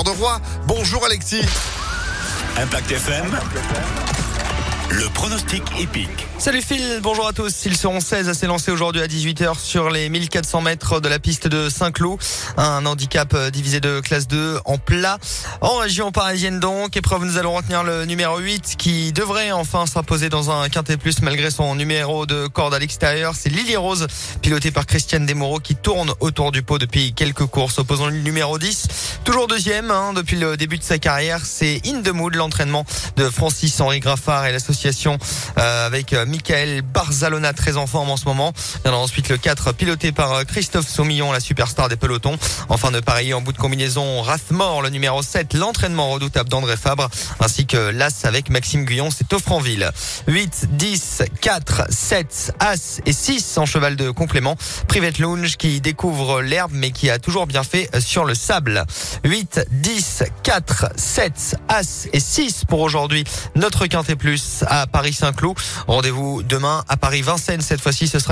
de roi. Bonjour Alexis. Impact FM. Le pronostic épique. Salut Phil, bonjour à tous. Ils seront 16 à s'élancer aujourd'hui à 18h sur les 1400 mètres de la piste de Saint-Cloud. Un handicap euh, divisé de classe 2 en plat. En région parisienne donc, épreuve nous allons retenir le numéro 8 qui devrait enfin s'imposer dans un quintet plus malgré son numéro de corde à l'extérieur. C'est Lily Rose, pilotée par Christiane Desmoreaux qui tourne autour du pot depuis quelques courses. Opposant le numéro 10, toujours deuxième hein, depuis le début de sa carrière. C'est In the Mood, l'entraînement de Francis-Henri Graffard et l'association euh, avec euh, Michael Barzalona, très en forme en ce moment. Il y en a ensuite le 4 piloté par euh, Christophe Saumillon, la superstar des pelotons. Enfin de pareil en bout de combinaison, Rathmore, le numéro 7, l'entraînement redoutable d'André Fabre, ainsi que l'As avec Maxime Guyon, c'est Offranville. 8, 10, 4, 7, As et 6 en cheval de complément. Private Lounge qui découvre l'herbe mais qui a toujours bien fait sur le sable. 8, 10, 4, 7, As et 6 pour aujourd'hui. Notre quintet plus à Paris-Saint-Cloud. Rendez-vous demain à Paris-Vincennes. Cette fois-ci, ce sera une